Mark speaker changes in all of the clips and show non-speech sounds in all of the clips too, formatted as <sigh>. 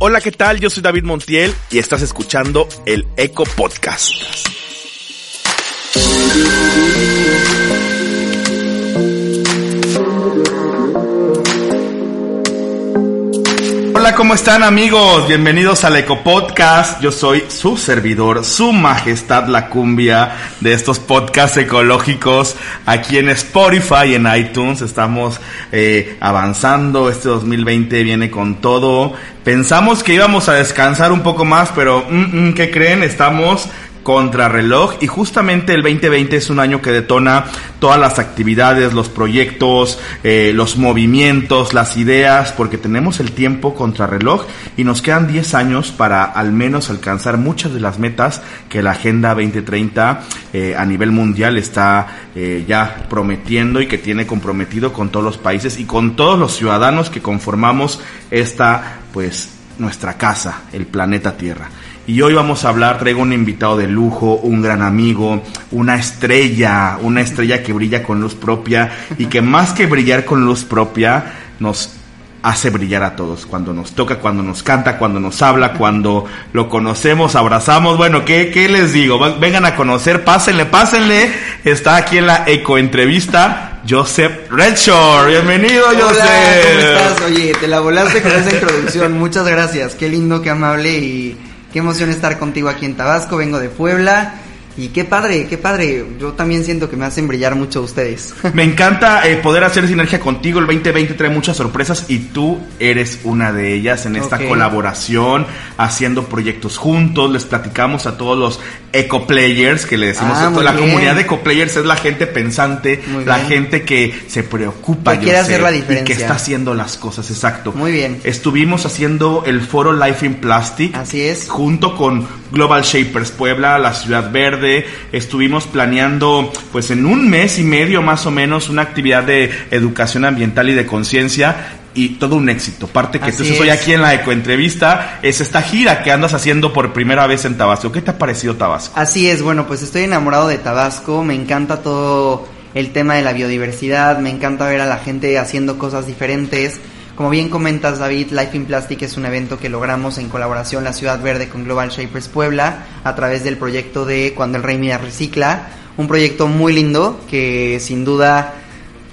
Speaker 1: Hola, ¿qué tal? Yo soy David Montiel y estás escuchando el Eco Podcast. Hola, ¿cómo están amigos? Bienvenidos al Eco Podcast. Yo soy su servidor, su majestad la cumbia de estos podcasts ecológicos aquí en Spotify y en iTunes. Estamos eh, avanzando. Este 2020 viene con todo. Pensamos que íbamos a descansar un poco más, pero mm, mm, ¿qué creen? Estamos contrarreloj y justamente el 2020 es un año que detona todas las actividades, los proyectos, eh, los movimientos, las ideas, porque tenemos el tiempo contrarreloj y nos quedan 10 años para al menos alcanzar muchas de las metas que la Agenda 2030 eh, a nivel mundial está eh, ya prometiendo y que tiene comprometido con todos los países y con todos los ciudadanos que conformamos esta, pues, nuestra casa, el planeta Tierra. Y hoy vamos a hablar, traigo un invitado de lujo, un gran amigo, una estrella, una estrella que brilla con luz propia y que más que brillar con luz propia, nos hace brillar a todos. Cuando nos toca, cuando nos canta, cuando nos habla, cuando lo conocemos, abrazamos. Bueno, ¿qué, qué les digo? Vengan a conocer, pásenle, pásenle. Está aquí en la eco-entrevista Joseph Redshore. Bienvenido,
Speaker 2: Hola,
Speaker 1: Joseph.
Speaker 2: ¿Cómo estás? Oye, te la volaste con esa introducción. Muchas gracias. Qué lindo, qué amable y Qué emoción estar contigo aquí en Tabasco, vengo de Puebla y qué padre, qué padre. Yo también siento que me hacen brillar mucho ustedes.
Speaker 1: Me encanta eh, poder hacer sinergia contigo. El 2020 trae muchas sorpresas y tú eres una de ellas en esta colaboración, haciendo proyectos juntos. Les platicamos a todos los eco players que le decimos
Speaker 2: Ah,
Speaker 1: la
Speaker 2: bien.
Speaker 1: comunidad de eco players es la gente pensante,
Speaker 2: Muy
Speaker 1: la
Speaker 2: bien.
Speaker 1: gente que se preocupa
Speaker 2: Que
Speaker 1: yo
Speaker 2: quiere
Speaker 1: sé,
Speaker 2: hacer la
Speaker 1: y que
Speaker 2: diferencia.
Speaker 1: está haciendo las cosas, exacto.
Speaker 2: Muy bien.
Speaker 1: Estuvimos haciendo el foro Life in Plastic
Speaker 2: Así es.
Speaker 1: junto con Global Shapers Puebla, la Ciudad Verde, estuvimos planeando pues en un mes y medio más o menos una actividad de educación ambiental y de conciencia y todo un éxito. Parte que entonces hoy aquí en la ecoentrevista es esta gira que andas haciendo por primera vez en Tabasco. ¿Qué te ha parecido Tabasco?
Speaker 2: Así es, bueno, pues estoy enamorado de Tabasco, me encanta todo el tema de la biodiversidad, me encanta ver a la gente haciendo cosas diferentes. Como bien comentas, David, Life in Plastic es un evento que logramos en colaboración la Ciudad Verde con Global Shapers Puebla a través del proyecto de Cuando el Rey Mira Recicla. Un proyecto muy lindo que sin duda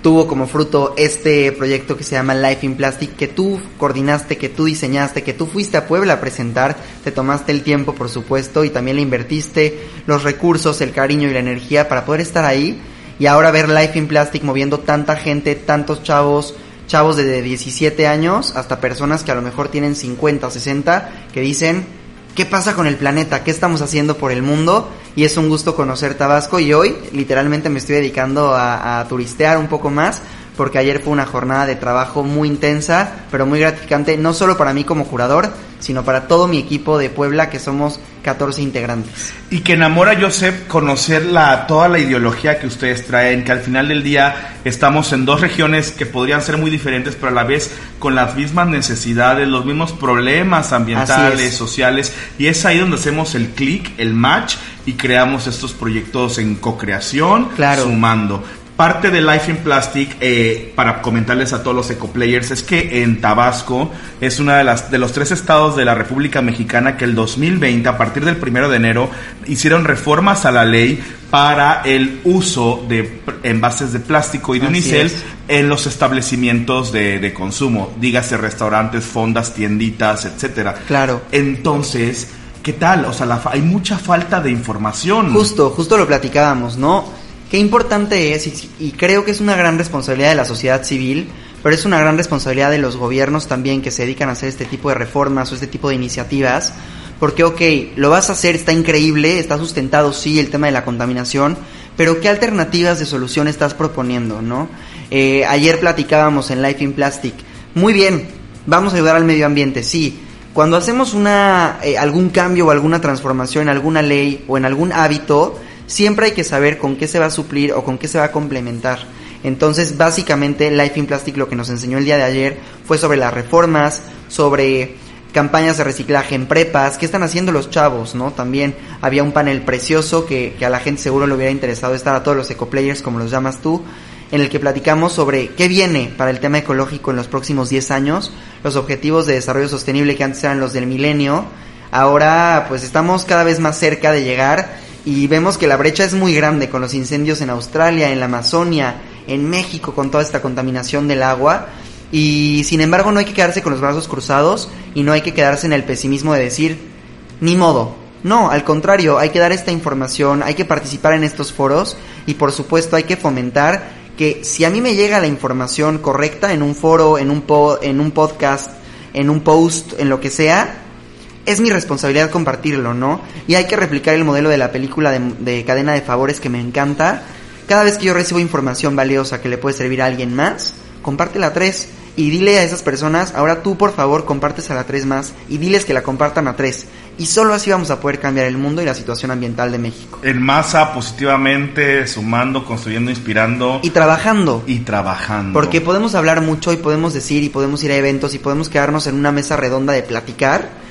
Speaker 2: tuvo como fruto este proyecto que se llama Life in Plastic, que tú coordinaste, que tú diseñaste, que tú fuiste a Puebla a presentar, te tomaste el tiempo, por supuesto, y también le invertiste los recursos, el cariño y la energía para poder estar ahí. Y ahora ver Life in Plastic moviendo tanta gente, tantos chavos, chavos de 17 años, hasta personas que a lo mejor tienen 50, 60, que dicen, ¿qué pasa con el planeta? ¿Qué estamos haciendo por el mundo? Y es un gusto conocer Tabasco y hoy literalmente me estoy dedicando a, a turistear un poco más porque ayer fue una jornada de trabajo muy intensa, pero muy gratificante, no solo para mí como jurador, sino para todo mi equipo de Puebla, que somos 14 integrantes.
Speaker 1: Y que enamora a Joseph conocer la, toda la ideología que ustedes traen, que al final del día estamos en dos regiones que podrían ser muy diferentes, pero a la vez con las mismas necesidades, los mismos problemas ambientales, sociales, y es ahí donde hacemos el clic, el match, y creamos estos proyectos en co-creación,
Speaker 2: Claro.
Speaker 1: sumando. Parte de Life in Plastic, eh, para comentarles a todos los ecoplayers, es que en Tabasco es una de las de los tres estados de la República Mexicana que el 2020, a partir del primero de enero, hicieron reformas a la ley para el uso de envases de plástico y de
Speaker 2: Así
Speaker 1: unicel
Speaker 2: es.
Speaker 1: en los establecimientos de, de consumo, dígase restaurantes, fondas, tienditas, etcétera.
Speaker 2: Claro.
Speaker 1: Entonces, ¿qué tal? O sea, la hay mucha falta de información.
Speaker 2: Justo, justo lo platicábamos, ¿no? Qué importante es, y, y creo que es una gran responsabilidad de la sociedad civil, pero es una gran responsabilidad de los gobiernos también que se dedican a hacer este tipo de reformas o este tipo de iniciativas, porque, ok, lo vas a hacer, está increíble, está sustentado, sí, el tema de la contaminación, pero ¿qué alternativas de solución estás proponiendo, no? Eh, ayer platicábamos en Life in Plastic, muy bien, vamos a ayudar al medio ambiente, sí, Cuando hacemos una, eh, algún cambio o alguna transformación en alguna ley o en algún hábito, siempre hay que saber con qué se va a suplir o con qué se va a complementar. Entonces, básicamente, Life in Plastic lo que nos enseñó el día de ayer fue sobre las reformas, sobre campañas de reciclaje en prepas, qué están haciendo los chavos, ¿no? También había un panel precioso que, que a la gente seguro le hubiera interesado estar a todos los ecoplayers, como los llamas tú, en el que platicamos sobre qué viene para el tema ecológico en los próximos 10 años, los objetivos de desarrollo sostenible que antes eran los del milenio, ahora pues estamos cada vez más cerca de llegar y vemos que la brecha es muy grande con los incendios en Australia, en la Amazonia, en México con toda esta contaminación del agua. Y sin embargo no hay que quedarse con los brazos cruzados y no hay que quedarse en el pesimismo de decir ni modo, no, al contrario, hay que dar esta información, hay que participar en estos foros y por supuesto hay que fomentar que si a mí me llega la información correcta en un foro, en un, en un podcast, en un post, en lo que sea, es mi responsabilidad compartirlo, ¿no? Y hay que replicar el modelo de la película de, de, cadena de favores que me encanta. Cada vez que yo recibo información valiosa que le puede servir a alguien más, compártela a tres y dile a esas personas, ahora tú por favor compartes a la tres más y diles que la compartan a tres. Y solo así vamos a poder cambiar el mundo y la situación ambiental de México.
Speaker 1: En masa, positivamente, sumando, construyendo, inspirando.
Speaker 2: Y trabajando.
Speaker 1: Y trabajando.
Speaker 2: Porque podemos hablar mucho y podemos decir y podemos ir a eventos y podemos quedarnos en una mesa redonda de platicar.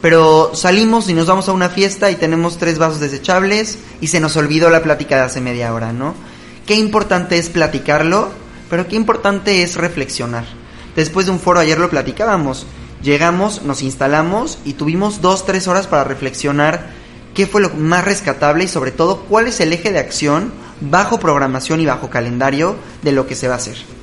Speaker 2: Pero salimos y nos vamos a una fiesta y tenemos tres vasos desechables y se nos olvidó la plática de hace media hora, ¿no? Qué importante es platicarlo, pero qué importante es reflexionar. Después de un foro ayer lo platicábamos Llegamos, nos instalamos y tuvimos dos, tres horas para reflexionar qué fue lo más rescatable y sobre todo cuál es el eje de acción bajo programación y bajo calendario de lo que se va a hacer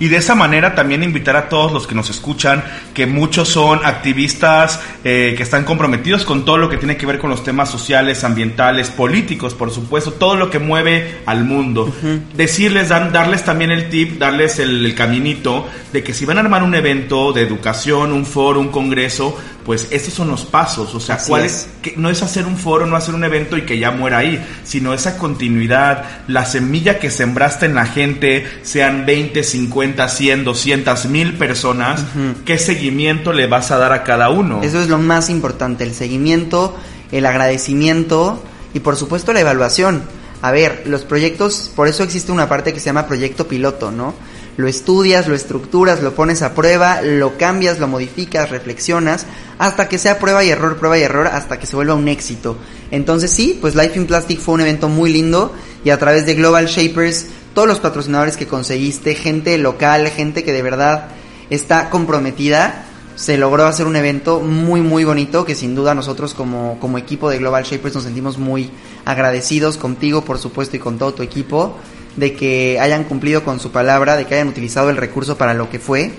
Speaker 1: y de esa manera también invitar a todos los que nos escuchan, que muchos son activistas eh, que están comprometidos con todo lo que tiene que ver con los temas sociales, ambientales, políticos, por supuesto, todo lo que mueve al mundo. Decirles, darles también el tip, darles el, el caminito de que si van a armar un evento de educación, un foro, un congreso, pues estos son los pasos, o sea, cuál es. que no es hacer un foro, no hacer un evento y que ya muera ahí, sino esa continuidad, la semilla que sembraste en la gente, sean 20, 50, 100, 200, mil personas, ¿qué seguimiento le vas a dar a cada uno?
Speaker 2: Eso es lo más importante, el seguimiento, el agradecimiento y por supuesto la evaluación. A ver, los proyectos, por eso existe una parte que se llama proyecto piloto, ¿no? lo estudias, lo estructuras, lo pones a prueba, lo cambias, lo modificas, reflexionas, hasta que sea prueba y error, prueba y error, hasta que se vuelva un éxito. Entonces sí, pues Life in Plastic fue un evento muy lindo y a través de Global Shapers, todos los patrocinadores que conseguiste, gente local, gente que de verdad está comprometida, se logró hacer un evento muy muy bonito que sin duda nosotros como, como equipo de Global Shapers nos sentimos muy agradecidos contigo por supuesto y con todo tu equipo de que hayan cumplido con su palabra, de que hayan utilizado el recurso para lo que fue.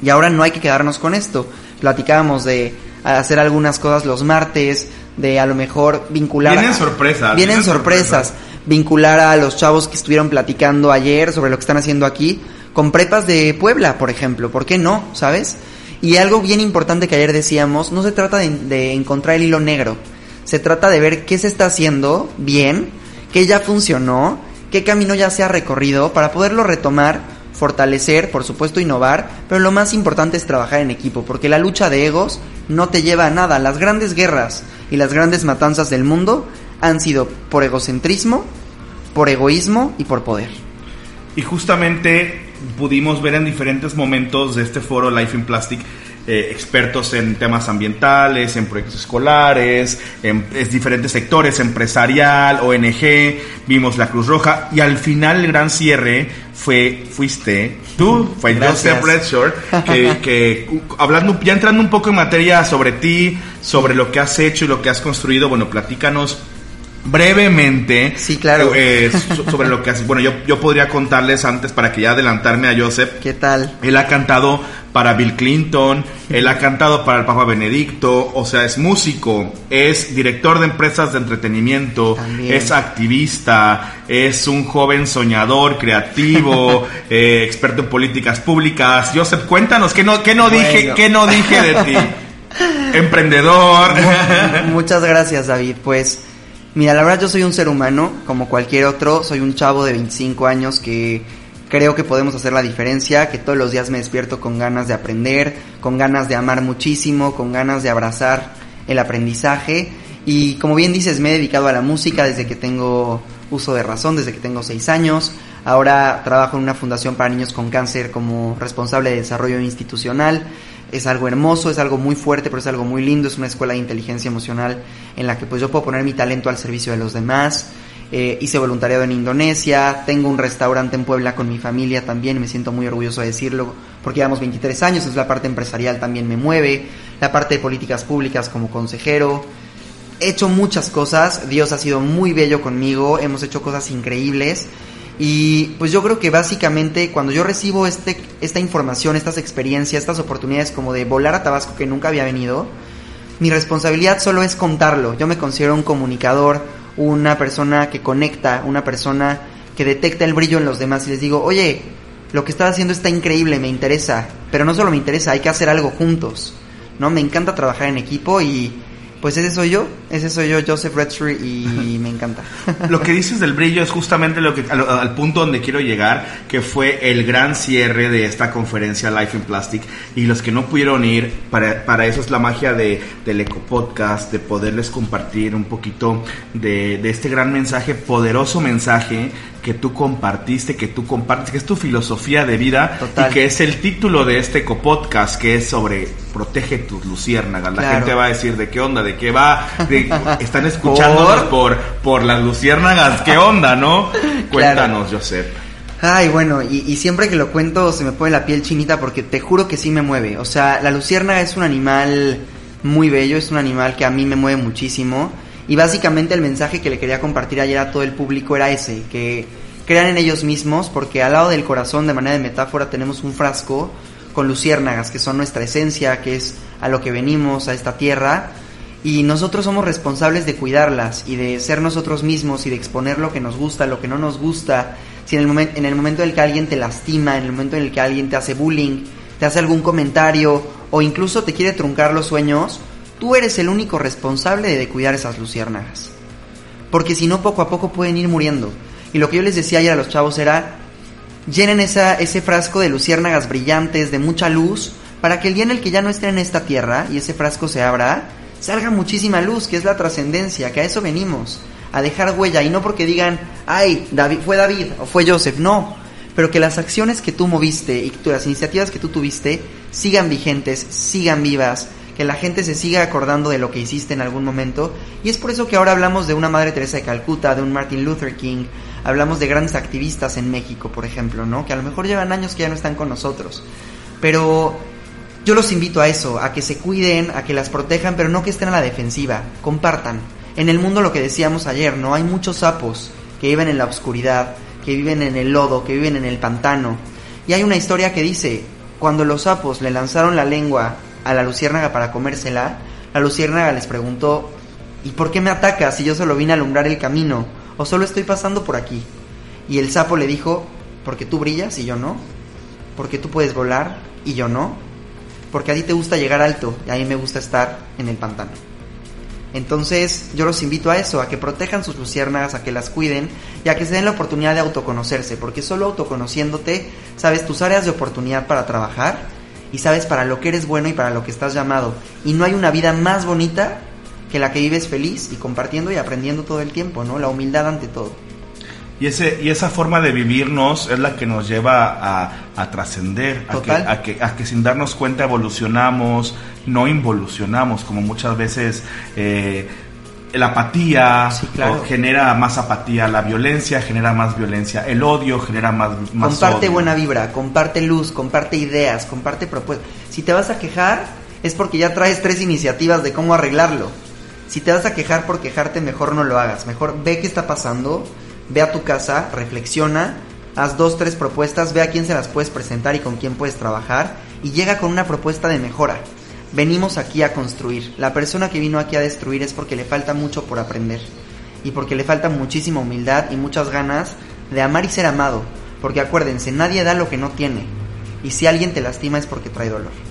Speaker 2: Y ahora no hay que quedarnos con esto. Platicábamos de hacer algunas cosas los martes, de a lo mejor vincular...
Speaker 1: Vienen sorpresas.
Speaker 2: Vienen, sorpresas. Vincular a los chavos que estuvieron platicando ayer sobre lo que están haciendo aquí con prepas de Puebla, por ejemplo. ¿Por qué no? ¿Sabes? Y algo bien importante que ayer decíamos, no se trata de, encontrar el hilo negro. Se trata de ver qué se está haciendo bien, qué ya funcionó qué camino ya se ha recorrido para poderlo retomar, fortalecer, por supuesto innovar, pero lo más importante es trabajar en equipo, porque la lucha de egos no te lleva a nada. Las grandes guerras y las grandes matanzas del mundo han sido por egocentrismo, por egoísmo y por poder.
Speaker 1: Y justamente pudimos ver en diferentes momentos de este foro Life in Plastic eh, expertos en temas ambientales, en proyectos escolares, en, diferentes sectores, empresarial, ONG, vimos la Cruz Roja y al final el gran cierre fue, fuiste tú, fue Joseph Redshore, que, <laughs> que hablando, ya entrando un poco en materia sobre ti, sobre lo que has hecho y lo que has construido, bueno, platícanos brevemente
Speaker 2: sí, claro.
Speaker 1: Eh, sobre lo que hace. Bueno, yo, yo podría contarles antes para que ya adelantarme a Joseph.
Speaker 2: ¿Qué tal?
Speaker 1: Él ha cantado para Bill Clinton, él ha cantado para el Papa Benedicto, o sea, es músico, es director de empresas de entretenimiento, es activista, es un joven soñador, creativo, <laughs> eh, experto en políticas públicas. Joseph, cuéntanos, ¿qué no, qué no dije, qué no dije de ti? <laughs> Emprendedor.
Speaker 2: Muchas gracias, David. Pues Mira, la verdad yo soy un ser humano, como cualquier otro, soy un chavo de 25 años que Creo que podemos hacer la diferencia, que todos los días me despierto con ganas de aprender, con ganas de amar muchísimo, con ganas de abrazar el aprendizaje. Y como bien dices, me he dedicado a la música desde que tengo uso de razón, desde que tengo seis años. Ahora trabajo en una fundación para niños con cáncer como responsable de desarrollo institucional. Es algo hermoso, es algo muy fuerte, pero es algo muy lindo. Es una escuela de inteligencia emocional en la que pues yo puedo poner mi talento al servicio de los demás. Eh, hice voluntariado en Indonesia, tengo un restaurante en Puebla con mi familia también, me siento muy orgulloso de decirlo, porque llevamos 23 años, es la parte empresarial también me mueve, la parte de políticas públicas como consejero. He hecho muchas cosas, Dios ha sido muy bello conmigo, hemos hecho cosas increíbles y pues yo creo que básicamente cuando yo recibo este, esta información, estas experiencias, estas oportunidades como de volar a Tabasco que nunca había venido, mi responsabilidad solo es contarlo. Yo me considero un comunicador, una persona que conecta, una persona que detecta el brillo en los demás y les digo, oye, lo que estás haciendo está increíble, me interesa, pero no solo me interesa, hay que hacer algo juntos, ¿no? Me encanta trabajar en equipo y pues ese soy yo, ese soy yo, Joseph Redstreet, y <laughs> me encanta.
Speaker 1: lo que dices del brillo es justamente lo que al, punto donde quiero llegar, que fue el gran cierre de esta conferencia Life in Plastic. Y los que no pudieron ir, para, para eso es la magia de, del Eco Podcast, de poderles compartir un poquito de, de este gran mensaje, poderoso mensaje que tú compartiste, que tú compartes, que es tu filosofía de vida y que es el título de este copodcast, que es sobre protege tus luciérnagas. La gente va a decir de qué onda, de qué va, <laughs> están escuchándonos ¿Por? por las luciérnagas, qué onda, ¿no? Cuéntanos, Joseph.
Speaker 2: Ay, bueno, y, y, siempre que lo cuento se me pone la piel chinita porque te juro que sí me mueve. O sea, la luciérnaga es un animal muy bello, es un animal que a mí me mueve muchísimo. Y básicamente el mensaje que le quería compartir ayer a todo el público era ese, que crean en ellos mismos, porque al lado del corazón, de manera de metáfora, tenemos un frasco con luciérnagas, que son nuestra esencia, que es a lo que venimos, a esta tierra, y nosotros somos responsables de cuidarlas y de ser nosotros mismos y de exponer lo que nos gusta, lo que no nos gusta. Si en el, momento en el momento en el que alguien te lastima, en el momento en el que alguien te hace bullying, te hace algún comentario o incluso te quiere truncar los sueños, Tú eres el único responsable de cuidar esas luciérnagas. Porque si no, poco a poco pueden ir muriendo. Y lo que yo les decía ayer a los chavos era, llenen ese frasco de luciérnagas brillantes, de mucha luz, para que el día en el que ya no estén en esta tierra y ese frasco se abra, salga muchísima luz, que es la trascendencia, que a eso venimos, a dejar huella. Y no porque digan, ay, David, fue David o fue Joseph, no. Pero que las acciones que tú moviste y las iniciativas que tú tuviste sigan vigentes, sigan vivas, que la gente se siga acordando de lo que hiciste en algún momento. Y es por eso que ahora hablamos de una Madre Teresa de Calcuta, de un Martin Luther King, hablamos de grandes activistas en México, por ejemplo, ¿no? Que a lo mejor llevan años que ya no están con nosotros. Pero yo los invito a eso, a que se cuiden, a que las protejan, pero no que estén a la defensiva, compartan. En el mundo lo que decíamos ayer, ¿no? Hay muchos sapos que viven en la oscuridad, que viven en el lodo, que viven en el pantano. Y hay una historia que dice, cuando los sapos le lanzaron la lengua a la luciérnaga para comérsela, la luciérnaga les preguntó, ¿y por qué me atacas si yo solo vine a alumbrar el camino? ¿O solo estoy pasando por aquí? Y el sapo le dijo, porque tú brillas y yo no, porque tú puedes volar y yo no, porque a ti te gusta llegar alto y a mí me gusta estar en el pantano. Entonces yo los invito a eso, a que protejan sus luciérnagas, a que las cuiden y a que se den la oportunidad de autoconocerse, porque solo autoconociéndote sabes tus áreas de oportunidad para trabajar y sabes para lo que eres bueno y para lo que estás llamado. Y no hay una vida más bonita que la que vives feliz y compartiendo y aprendiendo todo el tiempo, ¿no? La humildad ante todo.
Speaker 1: Y, ese, y esa forma de vivirnos es la que nos lleva a, a trascender, a que, a, que, a que sin darnos cuenta evolucionamos, no involucionamos, como muchas veces eh, la apatía genera más apatía, la violencia genera más violencia, el odio genera más, más
Speaker 2: Comparte buena vibra, comparte luz, comparte ideas, comparte propuestas. Si te vas a quejar es porque ya traes tres iniciativas de cómo arreglarlo. Si te vas a quejar por quejarte, mejor no lo hagas. Mejor ve qué está pasando, ve a tu casa, reflexiona, haz dos, tres propuestas, ve a quién se las puedes presentar y con quién puedes trabajar y llega con una propuesta de mejora venimos aquí a construir. La persona que vino aquí a destruir es porque le falta mucho por aprender y porque le falta muchísima humildad y muchas ganas de amar y ser amado. Porque acuérdense, nadie da lo que no tiene. Y si alguien te lastima es porque trae dolor.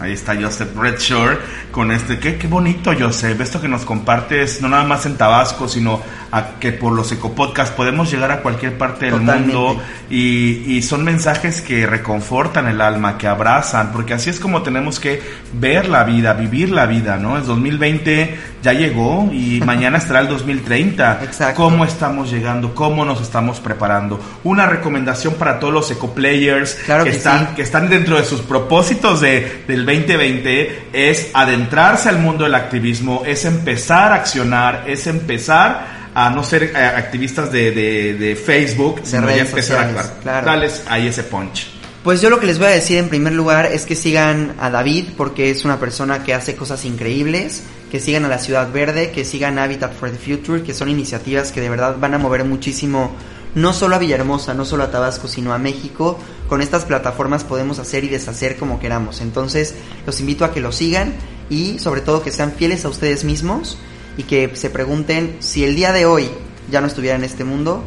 Speaker 1: Ahí está Joseph Redshore con este, qué, qué bonito Joseph, esto que nos compartes no nada más en Tabasco, sino a que por los ecopodcasts podemos llegar a cualquier parte del mundo y, y, son mensajes que reconfortan el alma, que abrazan, porque así es como tenemos que ver la vida, vivir la vida, ¿no? Es 2020 ya llegó y <laughs> mañana estará el 2030.
Speaker 2: Exacto.
Speaker 1: ¿Cómo estamos llegando? ¿Cómo nos estamos preparando? Una recomendación para todos los ecoplayers
Speaker 2: claro
Speaker 1: que,
Speaker 2: que,
Speaker 1: están,
Speaker 2: sí.
Speaker 1: que están dentro de sus propósitos de, del 2020 es adentrarse al mundo del activismo, es empezar a accionar, es empezar a no ser eh, activistas de, de, de Facebook,
Speaker 2: De
Speaker 1: sino ya empezar a
Speaker 2: sociales,
Speaker 1: actuar.
Speaker 2: claro.
Speaker 1: Dales ahí ese punch.
Speaker 2: Pues yo lo que les voy a decir en primer lugar es que sigan a David porque es una persona que hace cosas increíbles, que sigan a la Ciudad Verde, que sigan Habitat for the Future, que son iniciativas que de verdad van a mover muchísimo no solo a Villahermosa, no solo a Tabasco, sino a México. Con estas plataformas podemos hacer y deshacer como queramos. Entonces los invito a que lo sigan y sobre todo que sean fieles a ustedes mismos y que se pregunten si el día de hoy ya no estuviera en este mundo,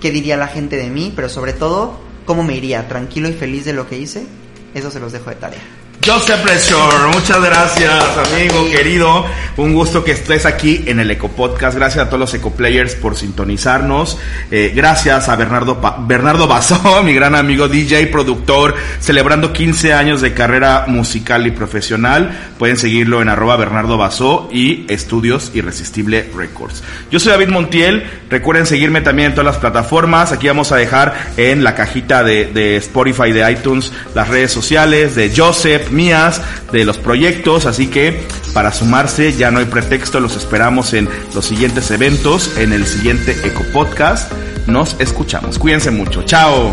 Speaker 2: qué diría la gente de mí, pero sobre todo cómo me iría, tranquilo y feliz de lo que hice. Eso se los dejo de tarea.
Speaker 1: Joseph Redshore, muchas gracias, amigo querido. Un gusto que estés aquí en el Eco Podcast. Gracias a todos los Eco Players por sintonizarnos. Eh, gracias a Bernardo Bernardo Basó, <laughs> mi gran amigo DJ, productor, celebrando 15 años de carrera musical y profesional. Pueden seguirlo en arroba Bernardo Basó y Estudios Irresistible Records. Yo soy David Montiel. Recuerden seguirme también en todas las plataformas. Aquí vamos a dejar en la cajita de Spotify, de iTunes, las redes sociales de Joseph mías, de los proyectos, así que para sumarse ya no hay pretexto, los esperamos en los siguientes eventos, en el siguiente Eco Podcast. Nos escuchamos. Cuídense mucho. Chao.